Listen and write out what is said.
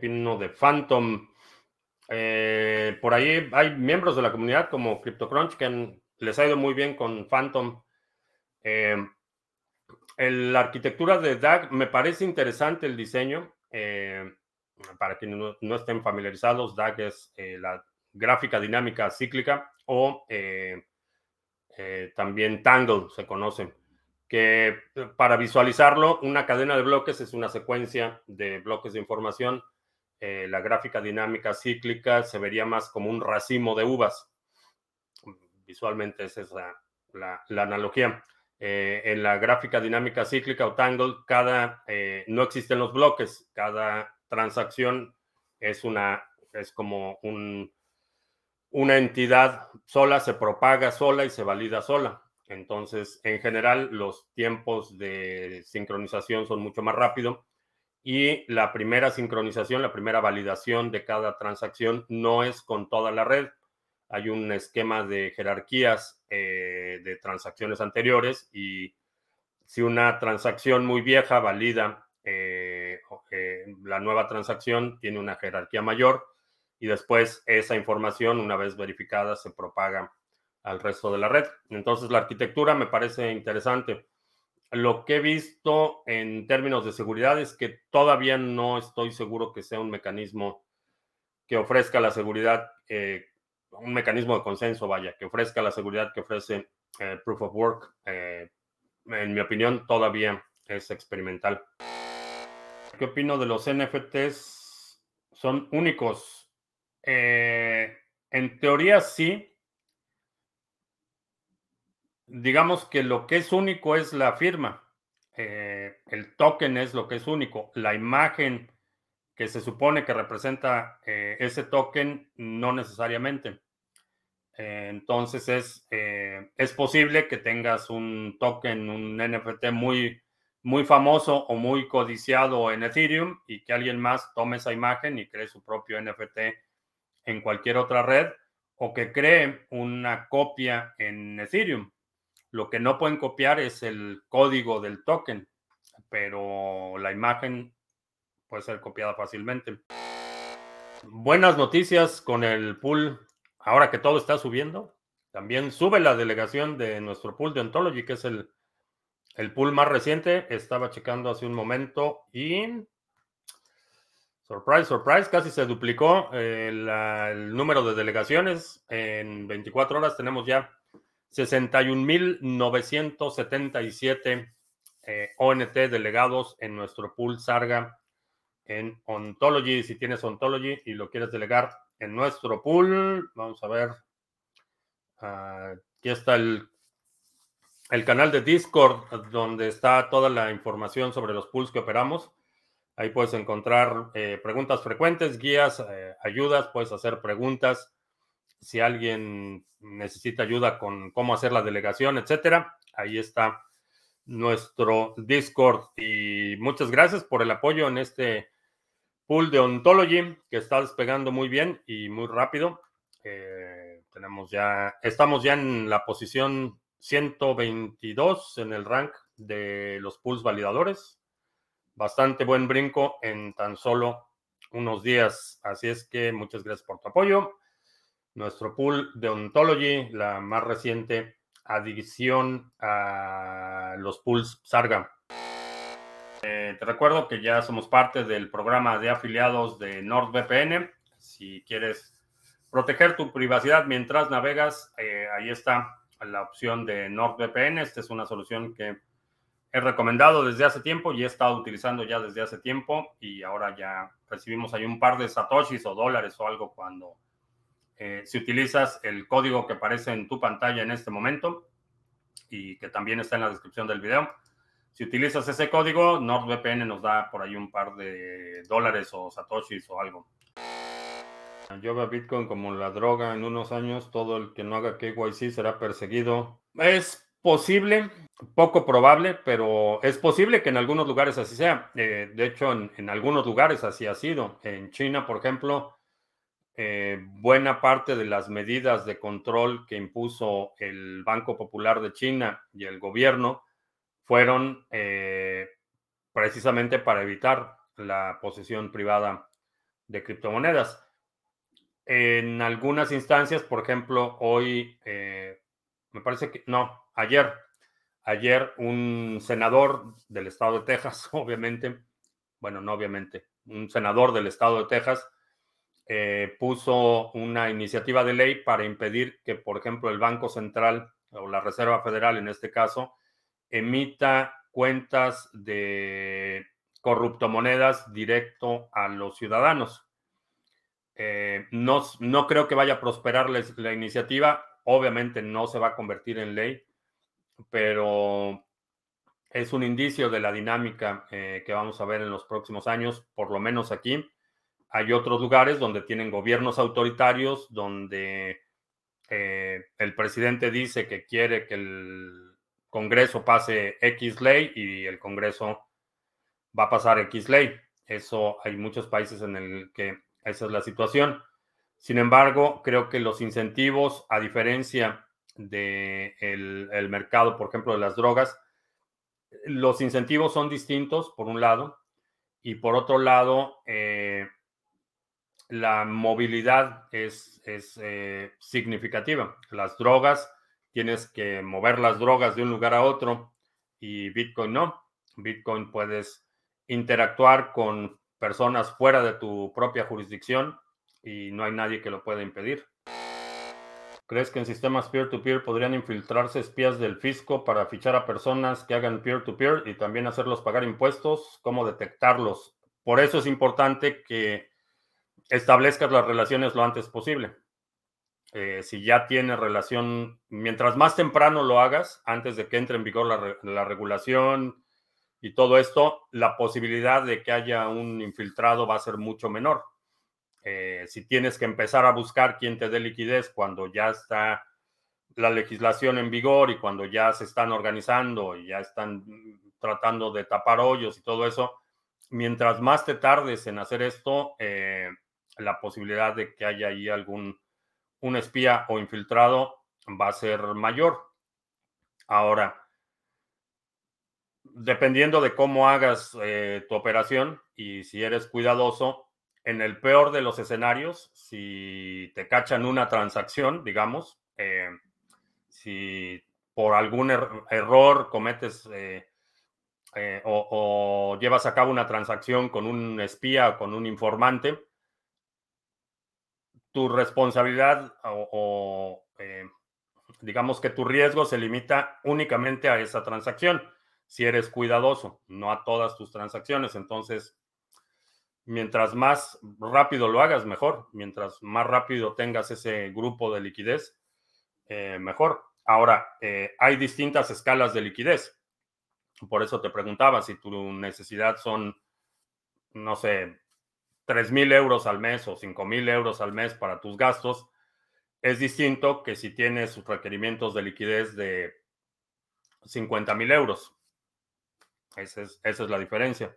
opino de Phantom? Eh, por ahí hay miembros de la comunidad como CryptoCrunch que les ha ido muy bien con Phantom. Eh, la arquitectura de DAG me parece interesante el diseño. Eh, para quienes no, estén familiarizados, DAG es la gráfica dinámica cíclica o también Tangle se conoce que para visualizarlo, una cadena de bloques es una secuencia de bloques de información. Eh, la gráfica dinámica cíclica se vería más como un racimo de uvas. Visualmente esa es la, analogía. Eh, en la gráfica dinámica cíclica o Tangle, cada, eh, no existen los bloques. Cada transacción es, una, es como un, una entidad sola, se propaga sola y se valida sola. Entonces, en general, los tiempos de sincronización son mucho más rápidos y la primera sincronización, la primera validación de cada transacción no es con toda la red. Hay un esquema de jerarquías eh, de transacciones anteriores y si una transacción muy vieja valida eh, eh, la nueva transacción, tiene una jerarquía mayor y después esa información, una vez verificada, se propaga al resto de la red. Entonces, la arquitectura me parece interesante. Lo que he visto en términos de seguridad es que todavía no estoy seguro que sea un mecanismo que ofrezca la seguridad, eh, un mecanismo de consenso, vaya, que ofrezca la seguridad que ofrece eh, Proof of Work. Eh, en mi opinión, todavía es experimental. ¿Qué opino de los NFTs? ¿Son únicos? en teoría sí, digamos que lo que es único es la firma. Eh, el token es lo que es único. La imagen que se supone que representa eh, ese token, no necesariamente. Eh, entonces es, es posible que tengas un token, un NFT muy, muy famoso o muy codiciado en Ethereum y que alguien más tome esa imagen y cree su propio NFT en cualquier otra red o que cree una copia en Ethereum. Lo que no pueden copiar es el código del token, pero la imagen puede ser copiada fácilmente. Buenas noticias con el pool. Ahora que todo está subiendo, también sube la delegación de nuestro pool de Ontology, que es el, el pool más reciente. Estaba checando hace un momento y Surprise, surprise, casi se duplicó el, el, número de delegaciones. En 24 horas tenemos ya 61.977 eh, ONT delegados en nuestro pool Sarga en Ontology. Si tienes Ontology y lo quieres delegar en nuestro pool, vamos a ver. aquí está el, el canal de Discord donde está toda la información sobre los pools que operamos. Ahí puedes encontrar eh, preguntas frecuentes, guías, eh, ayudas, puedes hacer preguntas si alguien necesita ayuda con cómo hacer la delegación, etcétera, ahí está nuestro Discord. Y muchas gracias por el apoyo en este pool de Ontology que está despegando muy bien y muy rápido. Eh, tenemos ya, estamos ya en la posición 122 en el rank de los pools validadores. Bastante buen brinco en tan solo unos días. Así es que muchas gracias por tu apoyo nuestro pool de Ontology, la más reciente adición a los pools Sarga. Eh, te recuerdo que ya somos parte del programa de afiliados de NordVPN. Si quieres proteger tu privacidad mientras navegas, eh, ahí está la opción de NordVPN. Esta es una solución que he recomendado desde hace tiempo y he estado utilizando ya desde hace tiempo y ahora ya recibimos ahí un par de satoshis o dólares o algo cuando eh, si utilizas el código que aparece en tu pantalla en este momento y que también está en la descripción del video, si utilizas ese código, NordVPN nos da por ahí un par de dólares o satoshis o algo. Yo veo Bitcoin como la droga. En unos años, todo el que no haga KYC será perseguido. Es posible, poco probable, pero es posible que en algunos lugares así sea. Eh, de hecho, en, algunos lugares así ha sido. En China, por ejemplo, eh, buena parte de las medidas de control que impuso el Banco Popular de China y el gobierno fueron eh, precisamente para evitar la posesión privada de criptomonedas. En algunas instancias, por ejemplo, hoy, eh, me parece que, no, ayer, ayer un senador del estado de Texas, obviamente, bueno, no obviamente, un senador del estado de Texas, eh, puso una iniciativa de ley para impedir que, por ejemplo, el Banco Central o la Reserva Federal, en este caso, emita cuentas de corruptomonedas directo a los ciudadanos. Eh, no, no, creo que vaya a prosperar la, iniciativa. Obviamente no se va a convertir en ley, pero es un indicio de la dinámica eh, que vamos a ver en los próximos años, por lo menos aquí. Hay otros lugares donde tienen gobiernos autoritarios, donde eh, el presidente dice que quiere que el Congreso pase X ley y el Congreso va a pasar X ley. Eso hay muchos países en el que esa es la situación. Sin embargo, creo que los incentivos, a diferencia del de el mercado, por ejemplo, de las drogas, los incentivos son distintos, por un lado, y por otro lado, eh, la movilidad es, es eh, significativa. Las drogas, tienes que mover las drogas de un lugar a otro y Bitcoin no. Bitcoin puedes interactuar con personas fuera de tu propia jurisdicción y no hay nadie que lo pueda impedir. ¿Crees que en sistemas peer-to-peer podrían infiltrarse espías del fisco para fichar a personas que hagan peer-to-peer y también hacerlos pagar impuestos? ¿Cómo detectarlos? Por eso es importante que establezcas las relaciones lo antes posible. Eh, si ya tienes relación, mientras más temprano lo hagas, antes de que entre en vigor la, la regulación, y todo esto, la posibilidad de que haya un infiltrado va a ser mucho menor. Eh, si tienes que empezar a buscar quién te dé liquidez cuando ya está la legislación en vigor y cuando ya se están organizando y ya están tratando de tapar hoyos y todo eso, mientras más te tardes en hacer esto, eh, la posibilidad de que haya ahí algún un espía o infiltrado va a ser mayor. Ahora, dependiendo de cómo hagas eh, tu operación y si eres cuidadoso, en el peor de los escenarios, si te cachan una transacción, digamos, eh, si por algún er, error cometes eh, o, llevas a cabo una transacción con un espía o con un informante, tu responsabilidad o digamos que tu riesgo se limita únicamente a esa transacción si eres cuidadoso, no a todas tus transacciones. Entonces, mientras más rápido lo hagas, mejor. Mientras más rápido tengas ese grupo de liquidez, eh, mejor. Ahora, eh, hay distintas escalas de liquidez. Por eso te preguntaba si tu necesidad son, no sé, 3 mil euros al mes o 5 mil euros al mes para tus gastos, es distinto que si tienes sus requerimientos de liquidez de 50 mil euros. Esa es, esa es la diferencia.